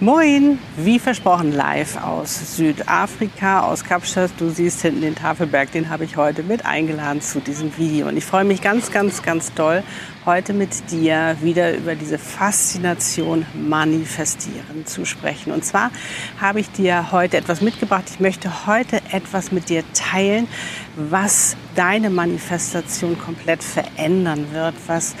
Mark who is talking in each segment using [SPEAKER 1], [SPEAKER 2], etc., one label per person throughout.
[SPEAKER 1] Moin, wie versprochen live aus Südafrika, aus Kapstadt. Du siehst hinten den Tafelberg, den habe ich heute mit eingeladen zu diesem Video. Und ich freue mich ganz, ganz, ganz toll, heute mit dir wieder über diese Faszination Manifestieren zu sprechen. Und zwar habe ich dir heute etwas mitgebracht. Ich möchte heute etwas mit dir teilen, was deine Manifestation komplett verändern wird, was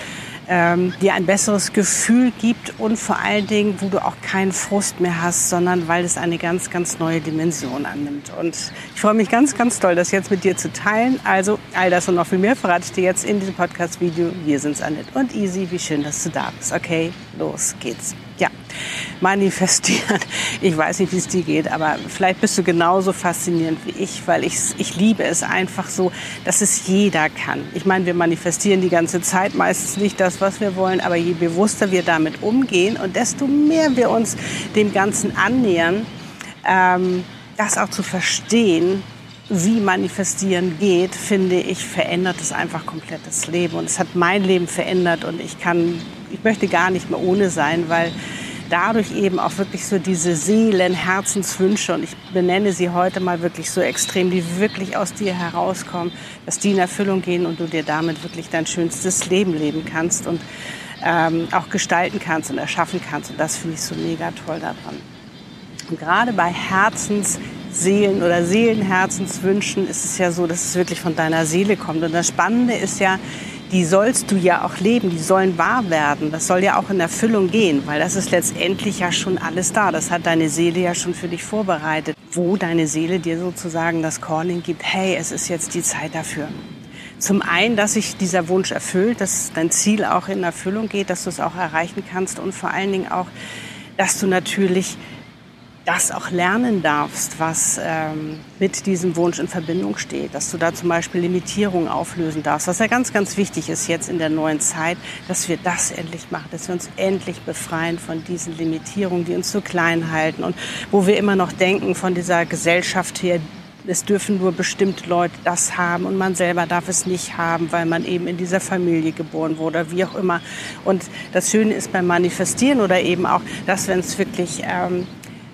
[SPEAKER 1] ähm, dir ein besseres Gefühl gibt und vor allen Dingen, wo du auch keinen Frust mehr hast, sondern weil es eine ganz, ganz neue Dimension annimmt. Und ich freue mich ganz, ganz toll, das jetzt mit dir zu teilen. Also all das und noch viel mehr verrate ich dir jetzt in diesem Podcast-Video. Wir sind's, Annette und Easy. Wie schön, dass du da bist. Okay, los geht's. Ja, manifestieren. Ich weiß nicht, wie es dir geht, aber vielleicht bist du genauso faszinierend wie ich, weil ich, ich liebe es einfach so, dass es jeder kann. Ich meine, wir manifestieren die ganze Zeit meistens nicht das, was wir wollen, aber je bewusster wir damit umgehen und desto mehr wir uns dem Ganzen annähern, ähm, das auch zu verstehen, wie manifestieren geht, finde ich, verändert es einfach komplett das Leben. Und es hat mein Leben verändert und ich kann, ich möchte gar nicht mehr ohne sein, weil dadurch eben auch wirklich so diese Seelen, Herzenswünsche und ich benenne sie heute mal wirklich so extrem, die wirklich aus dir herauskommen, dass die in Erfüllung gehen und du dir damit wirklich dein schönstes Leben leben kannst und ähm, auch gestalten kannst und erschaffen kannst. Und das finde ich so mega toll daran. Und gerade bei Herzens Seelen oder Seelenherzenswünschen ist es ja so, dass es wirklich von deiner Seele kommt. Und das Spannende ist ja, die sollst du ja auch leben, die sollen wahr werden. Das soll ja auch in Erfüllung gehen, weil das ist letztendlich ja schon alles da. Das hat deine Seele ja schon für dich vorbereitet, wo deine Seele dir sozusagen das Calling gibt, hey, es ist jetzt die Zeit dafür. Zum einen, dass sich dieser Wunsch erfüllt, dass dein Ziel auch in Erfüllung geht, dass du es auch erreichen kannst und vor allen Dingen auch, dass du natürlich das auch lernen darfst, was ähm, mit diesem Wunsch in Verbindung steht. Dass du da zum Beispiel Limitierungen auflösen darfst. Was ja ganz, ganz wichtig ist jetzt in der neuen Zeit, dass wir das endlich machen, dass wir uns endlich befreien von diesen Limitierungen, die uns so klein halten und wo wir immer noch denken von dieser Gesellschaft her, es dürfen nur bestimmte Leute das haben und man selber darf es nicht haben, weil man eben in dieser Familie geboren wurde, wie auch immer. Und das Schöne ist beim Manifestieren oder eben auch, dass wenn es wirklich ähm,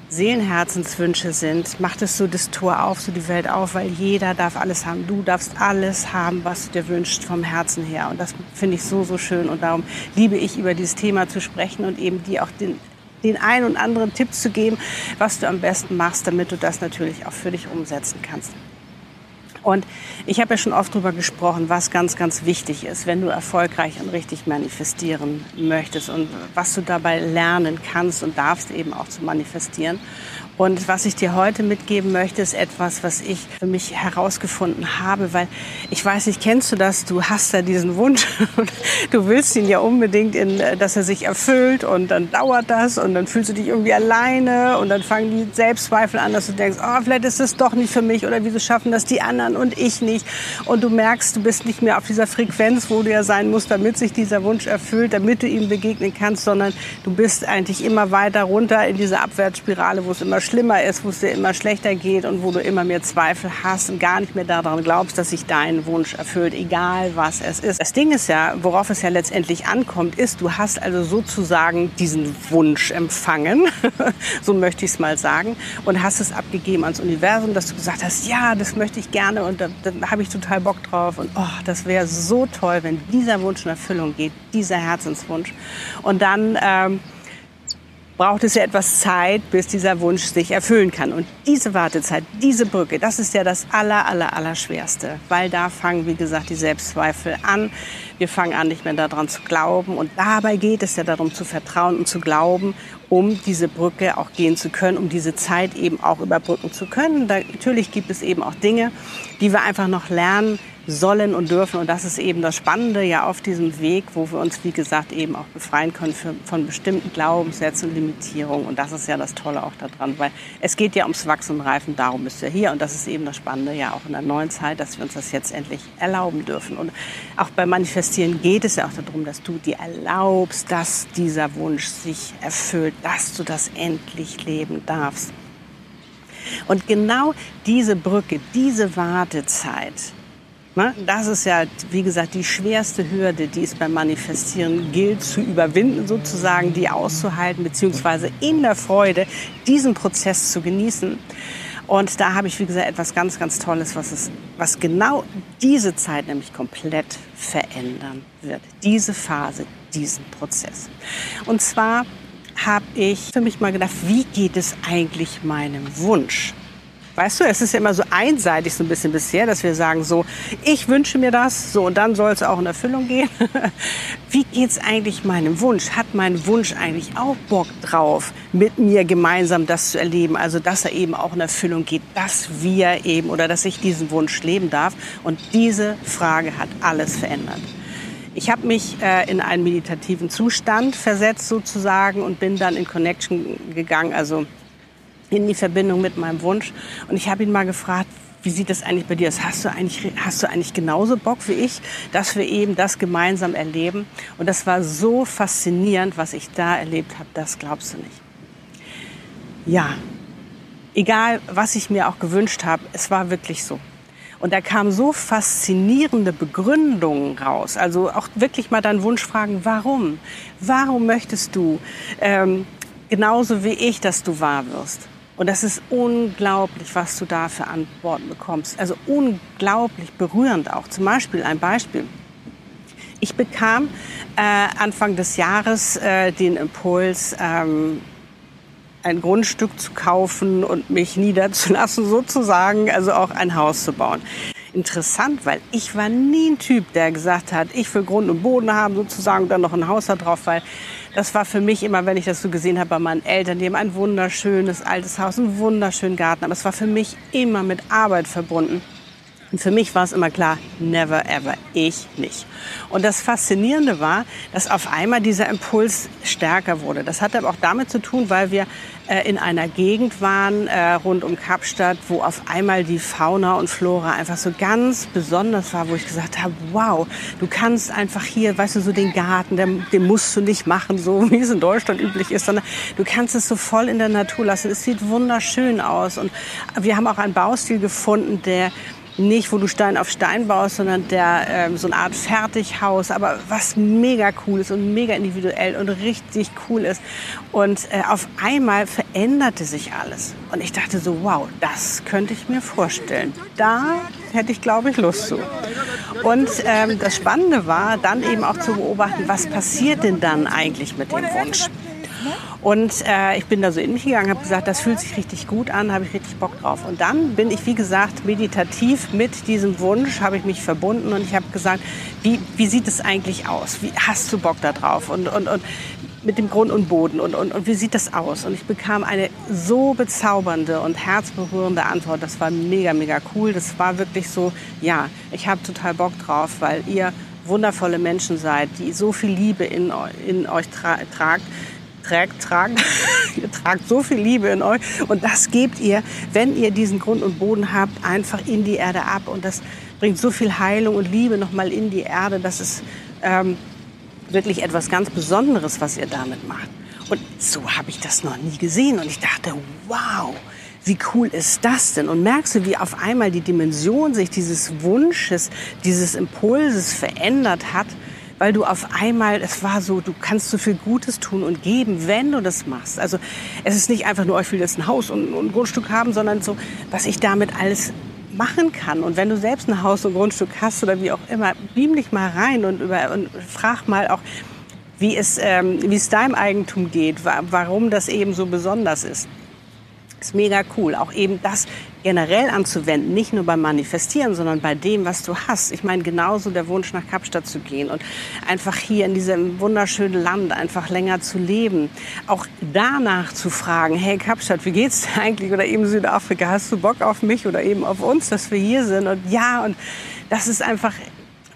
[SPEAKER 1] Seelenherzenswünsche sind, macht es so das Tor auf, so die Welt auf, weil jeder darf alles haben. Du darfst alles haben, was du dir wünschst vom Herzen her. Und das finde ich so, so schön. Und darum liebe ich, über dieses Thema zu sprechen und eben dir auch den, den einen und anderen Tipp zu geben, was du am besten machst, damit du das natürlich auch für dich umsetzen kannst. Und ich habe ja schon oft darüber gesprochen, was ganz, ganz wichtig ist, wenn du erfolgreich und richtig manifestieren möchtest und was du dabei lernen kannst und darfst eben auch zu manifestieren. Und was ich dir heute mitgeben möchte, ist etwas, was ich für mich herausgefunden habe, weil ich weiß nicht, kennst du das? Du hast da diesen Wunsch und du willst ihn ja unbedingt, in, dass er sich erfüllt und dann dauert das und dann fühlst du dich irgendwie alleine und dann fangen die Selbstzweifel an, dass du denkst, oh, vielleicht ist es doch nicht für mich oder wieso schaffen das die anderen und ich nicht. Und du merkst, du bist nicht mehr auf dieser Frequenz, wo du ja sein musst, damit sich dieser Wunsch erfüllt, damit du ihm begegnen kannst, sondern du bist eigentlich immer weiter runter in diese Abwärtsspirale, wo es immer schlimmer ist, wo es dir immer schlechter geht und wo du immer mehr Zweifel hast und gar nicht mehr daran glaubst, dass sich dein Wunsch erfüllt, egal was es ist. Das Ding ist ja, worauf es ja letztendlich ankommt, ist, du hast also sozusagen diesen Wunsch empfangen, so möchte ich es mal sagen, und hast es abgegeben ans Universum, dass du gesagt hast, ja, das möchte ich gerne und da, da habe ich total Bock drauf und oh, das wäre so toll, wenn dieser Wunsch in Erfüllung geht, dieser Herzenswunsch. Und dann ähm, braucht es ja etwas Zeit, bis dieser Wunsch sich erfüllen kann. Und diese Wartezeit, diese Brücke, das ist ja das aller, aller, aller Schwerste. Weil da fangen, wie gesagt, die Selbstzweifel an. Wir fangen an, nicht mehr daran zu glauben. Und dabei geht es ja darum, zu vertrauen und zu glauben, um diese Brücke auch gehen zu können, um diese Zeit eben auch überbrücken zu können. Da, natürlich gibt es eben auch Dinge, die wir einfach noch lernen sollen und dürfen. Und das ist eben das Spannende ja auf diesem Weg, wo wir uns, wie gesagt, eben auch befreien können für, von bestimmten Glaubenssätzen und Limitierungen. Und das ist ja das Tolle auch daran, weil es geht ja ums Wachsen und Reifen, darum bist du ja hier. Und das ist eben das Spannende ja auch in der neuen Zeit, dass wir uns das jetzt endlich erlauben dürfen. Und auch beim Manifestieren geht es ja auch darum, dass du dir erlaubst, dass dieser Wunsch sich erfüllt, dass du das endlich leben darfst. Und genau diese Brücke, diese Wartezeit, Ne? Das ist ja, wie gesagt, die schwerste Hürde, die es beim Manifestieren gilt zu überwinden, sozusagen, die auszuhalten, beziehungsweise in der Freude diesen Prozess zu genießen. Und da habe ich, wie gesagt, etwas ganz, ganz Tolles, was, es, was genau diese Zeit nämlich komplett verändern wird. Diese Phase, diesen Prozess. Und zwar habe ich für mich mal gedacht, wie geht es eigentlich meinem Wunsch? Weißt du, es ist ja immer so einseitig so ein bisschen bisher, dass wir sagen so, ich wünsche mir das, so und dann soll es auch in Erfüllung gehen. Wie geht's eigentlich meinem Wunsch? Hat mein Wunsch eigentlich auch Bock drauf, mit mir gemeinsam das zu erleben? Also, dass er eben auch in Erfüllung geht, dass wir eben oder dass ich diesen Wunsch leben darf. Und diese Frage hat alles verändert. Ich habe mich äh, in einen meditativen Zustand versetzt sozusagen und bin dann in Connection gegangen, also in die Verbindung mit meinem Wunsch. Und ich habe ihn mal gefragt, wie sieht das eigentlich bei dir aus? Hast du eigentlich, hast du eigentlich genauso Bock wie ich, dass wir eben das gemeinsam erleben? Und das war so faszinierend, was ich da erlebt habe, das glaubst du nicht. Ja, egal was ich mir auch gewünscht habe, es war wirklich so. Und da kamen so faszinierende Begründungen raus. Also auch wirklich mal deinen Wunsch fragen, warum? Warum möchtest du ähm, genauso wie ich, dass du wahr wirst? Und das ist unglaublich, was du da für Antworten bekommst. Also unglaublich berührend auch. Zum Beispiel ein Beispiel. Ich bekam äh, Anfang des Jahres äh, den Impuls, ähm, ein Grundstück zu kaufen und mich niederzulassen, sozusagen, also auch ein Haus zu bauen. Interessant, weil ich war nie ein Typ, der gesagt hat, ich will Grund und Boden haben, sozusagen, und dann noch ein Haus da drauf, weil das war für mich immer, wenn ich das so gesehen habe bei meinen Eltern, die haben ein wunderschönes altes Haus, einen wunderschönen Garten. Aber es war für mich immer mit Arbeit verbunden. Und für mich war es immer klar, never ever, ich nicht. Und das Faszinierende war, dass auf einmal dieser Impuls stärker wurde. Das hatte aber auch damit zu tun, weil wir äh, in einer Gegend waren, äh, rund um Kapstadt, wo auf einmal die Fauna und Flora einfach so ganz besonders war, wo ich gesagt habe, wow, du kannst einfach hier, weißt du, so den Garten, den, den musst du nicht machen, so wie es in Deutschland üblich ist, sondern du kannst es so voll in der Natur lassen. Es sieht wunderschön aus. Und wir haben auch einen Baustil gefunden, der nicht, wo du Stein auf Stein baust, sondern der ähm, so eine Art Fertighaus, aber was mega cool ist und mega individuell und richtig cool ist. Und äh, auf einmal veränderte sich alles. Und ich dachte so, wow, das könnte ich mir vorstellen. Da hätte ich, glaube ich, Lust zu. Und ähm, das Spannende war, dann eben auch zu beobachten, was passiert denn dann eigentlich mit dem Wunsch? Und äh, ich bin da so in mich gegangen, habe gesagt, das fühlt sich richtig gut an, habe ich richtig Bock drauf. Und dann bin ich, wie gesagt, meditativ mit diesem Wunsch, habe ich mich verbunden und ich habe gesagt, wie, wie sieht es eigentlich aus? Wie hast du Bock da drauf? Und, und, und mit dem Grund und Boden und, und, und wie sieht das aus? Und ich bekam eine so bezaubernde und herzberührende Antwort. Das war mega, mega cool. Das war wirklich so, ja, ich habe total Bock drauf, weil ihr wundervolle Menschen seid, die so viel Liebe in, in euch tra tragt, trägt, tragen. ihr tragt so viel Liebe in euch und das gebt ihr, wenn ihr diesen Grund und Boden habt, einfach in die Erde ab und das bringt so viel Heilung und Liebe nochmal in die Erde. Das ist ähm, wirklich etwas ganz Besonderes, was ihr damit macht. Und so habe ich das noch nie gesehen und ich dachte, wow, wie cool ist das denn? Und merkst du, wie auf einmal die Dimension sich dieses Wunsches, dieses Impulses verändert hat? Weil du auf einmal, es war so, du kannst so viel Gutes tun und geben, wenn du das machst. Also es ist nicht einfach nur, ich will jetzt ein Haus und, ein Grundstück haben, sondern so, was ich damit alles machen kann. Und wenn du selbst ein Haus und Grundstück hast oder wie auch immer, beam dich mal rein und, über, und frag mal auch, wie es, ähm, wie es deinem Eigentum geht, warum das eben so besonders ist. Ist mega cool. Auch eben das generell anzuwenden, nicht nur beim Manifestieren, sondern bei dem, was du hast. Ich meine, genauso der Wunsch nach Kapstadt zu gehen und einfach hier in diesem wunderschönen Land einfach länger zu leben. Auch danach zu fragen, hey Kapstadt, wie geht's dir eigentlich? Oder eben Südafrika, hast du Bock auf mich oder eben auf uns, dass wir hier sind? Und ja, und das ist einfach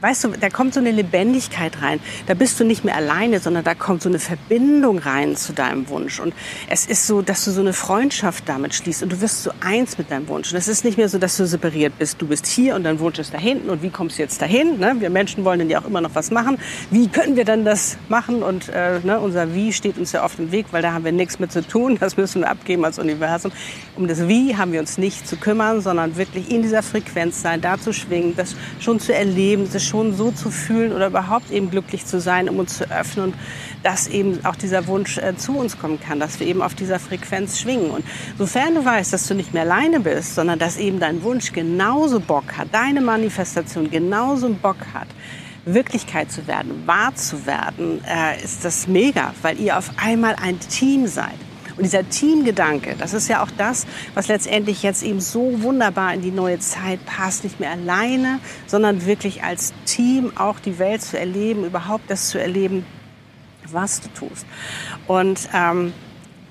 [SPEAKER 1] weißt du, da kommt so eine Lebendigkeit rein. Da bist du nicht mehr alleine, sondern da kommt so eine Verbindung rein zu deinem Wunsch. Und es ist so, dass du so eine Freundschaft damit schließt und du wirst so eins mit deinem Wunsch. Und es ist nicht mehr so, dass du separiert bist. Du bist hier und dein Wunsch ist da hinten. Und wie kommst du jetzt dahin? Ne? Wir Menschen wollen dann ja auch immer noch was machen. Wie können wir dann das machen? Und äh, ne, unser Wie steht uns ja oft im Weg, weil da haben wir nichts mit zu tun. Das müssen wir abgeben als Universum. Um das Wie haben wir uns nicht zu kümmern, sondern wirklich in dieser Frequenz sein, da zu schwingen, das schon zu erleben, das schon so zu fühlen oder überhaupt eben glücklich zu sein, um uns zu öffnen und dass eben auch dieser Wunsch äh, zu uns kommen kann, dass wir eben auf dieser Frequenz schwingen. Und sofern du weißt, dass du nicht mehr alleine bist, sondern dass eben dein Wunsch genauso Bock hat, deine Manifestation genauso Bock hat, Wirklichkeit zu werden, wahr zu werden, äh, ist das mega, weil ihr auf einmal ein Team seid. Und dieser Teamgedanke, das ist ja auch das, was letztendlich jetzt eben so wunderbar in die neue Zeit passt. Nicht mehr alleine, sondern wirklich als Team auch die Welt zu erleben, überhaupt das zu erleben, was du tust. Und ähm,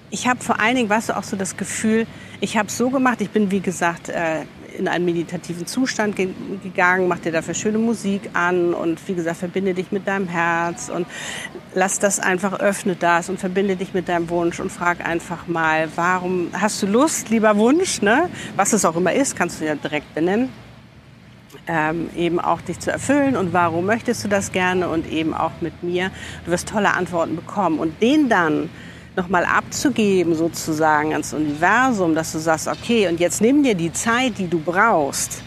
[SPEAKER 1] ich habe vor allen Dingen, weißt du, auch so das Gefühl, ich habe so gemacht, ich bin wie gesagt äh, in einen meditativen Zustand ge gegangen, mach dir dafür schöne Musik an und wie gesagt, verbinde dich mit deinem Herz und lass das einfach, öffne das und verbinde dich mit deinem Wunsch und frag einfach mal, warum hast du Lust, lieber Wunsch, ne? was es auch immer ist, kannst du ja direkt benennen. Ähm, eben auch dich zu erfüllen und warum möchtest du das gerne und eben auch mit mir. Du wirst tolle Antworten bekommen und den dann nochmal abzugeben sozusagen ans Universum, dass du sagst, okay, und jetzt nimm dir die Zeit, die du brauchst,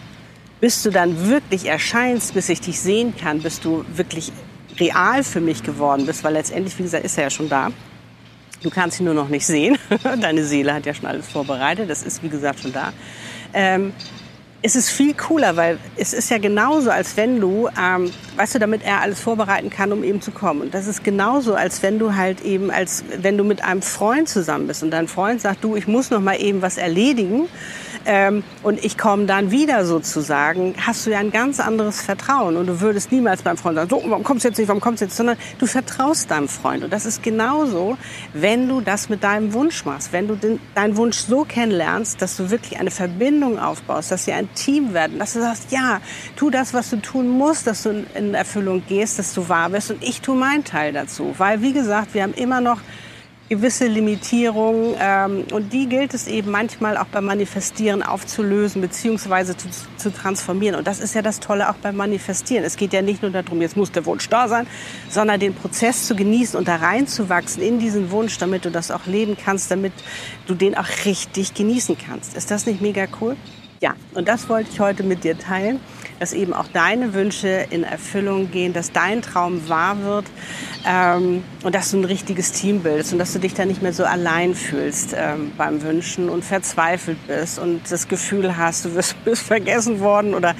[SPEAKER 1] bis du dann wirklich erscheinst, bis ich dich sehen kann, bis du wirklich real für mich geworden bist, weil letztendlich, wie gesagt, ist er ja schon da. Du kannst ihn nur noch nicht sehen. Deine Seele hat ja schon alles vorbereitet. Das ist, wie gesagt, schon da. Ähm, es ist viel cooler, weil es ist ja genauso, als wenn du, ähm, weißt du, damit er alles vorbereiten kann, um eben zu kommen. Und das ist genauso, als wenn du halt eben, als wenn du mit einem Freund zusammen bist und dein Freund sagt, du, ich muss noch mal eben was erledigen ähm, und ich komme dann wieder sozusagen, hast du ja ein ganz anderes Vertrauen. Und du würdest niemals beim Freund sagen, so, warum kommst du jetzt nicht, warum kommst du jetzt, sondern du vertraust deinem Freund. Und das ist genauso, wenn du das mit deinem Wunsch machst, wenn du den, deinen Wunsch so kennenlernst, dass du wirklich eine Verbindung aufbaust, dass ihr ein Team werden, dass du sagst, ja, tu das, was du tun musst, dass du in Erfüllung gehst, dass du wahr bist und ich tu meinen Teil dazu, weil wie gesagt, wir haben immer noch gewisse Limitierungen ähm, und die gilt es eben manchmal auch beim Manifestieren aufzulösen beziehungsweise zu, zu, transformieren. Und das ist ja das Tolle auch beim Manifestieren. Es geht ja nicht nur darum, jetzt muss der Wunsch da sein, sondern den Prozess zu genießen und da reinzuwachsen in diesen Wunsch, damit du das auch leben kannst, damit du den auch richtig genießen kannst. Ist das nicht mega cool? Ja, und das wollte ich heute mit dir teilen dass eben auch deine Wünsche in Erfüllung gehen, dass dein Traum wahr wird ähm, und dass du ein richtiges Team bildest und dass du dich da nicht mehr so allein fühlst ähm, beim Wünschen und verzweifelt bist und das Gefühl hast, du wirst, bist vergessen worden oder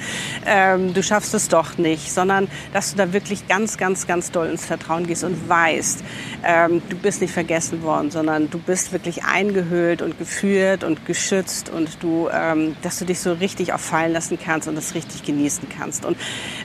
[SPEAKER 1] ähm, du schaffst es doch nicht, sondern dass du da wirklich ganz, ganz, ganz doll ins Vertrauen gehst und weißt, ähm, du bist nicht vergessen worden, sondern du bist wirklich eingehüllt und geführt und geschützt und du, ähm, dass du dich so richtig auch fallen lassen kannst und das richtig genießen genießen kannst. Und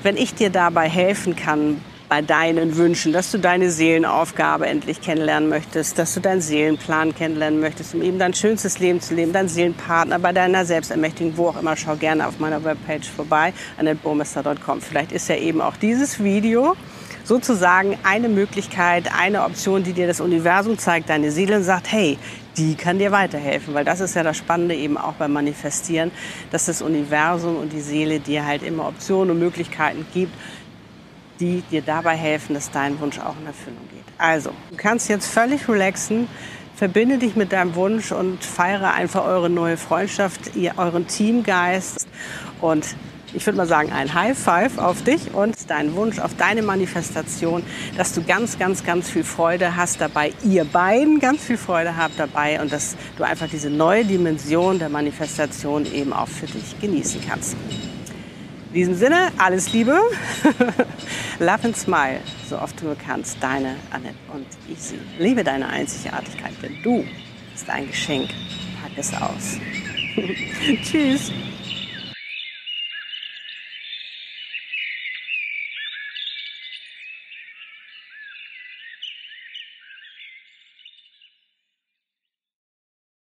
[SPEAKER 1] wenn ich dir dabei helfen kann, bei deinen Wünschen, dass du deine Seelenaufgabe endlich kennenlernen möchtest, dass du deinen Seelenplan kennenlernen möchtest, um eben dein schönstes Leben zu leben, deinen Seelenpartner bei deiner Selbstermächtigung, wo auch immer, schau gerne auf meiner Webpage vorbei, annetburmester.com. Vielleicht ist ja eben auch dieses Video sozusagen eine Möglichkeit, eine Option, die dir das Universum zeigt, deine Seele sagt, hey, die kann dir weiterhelfen, weil das ist ja das Spannende eben auch beim Manifestieren, dass das Universum und die Seele dir halt immer Optionen und Möglichkeiten gibt, die dir dabei helfen, dass dein Wunsch auch in Erfüllung geht. Also, du kannst jetzt völlig relaxen, verbinde dich mit deinem Wunsch und feiere einfach eure neue Freundschaft, ihr, euren Teamgeist und ich würde mal sagen, ein High Five auf dich und deinen Wunsch, auf deine Manifestation, dass du ganz, ganz, ganz viel Freude hast dabei, ihr beiden ganz viel Freude habt dabei und dass du einfach diese neue Dimension der Manifestation eben auch für dich genießen kannst. In diesem Sinne, alles Liebe, love and smile, so oft du kannst, deine Annette und Easy. Liebe deine Einzigartigkeit, denn du bist ein Geschenk Tag ist aus. Tschüss.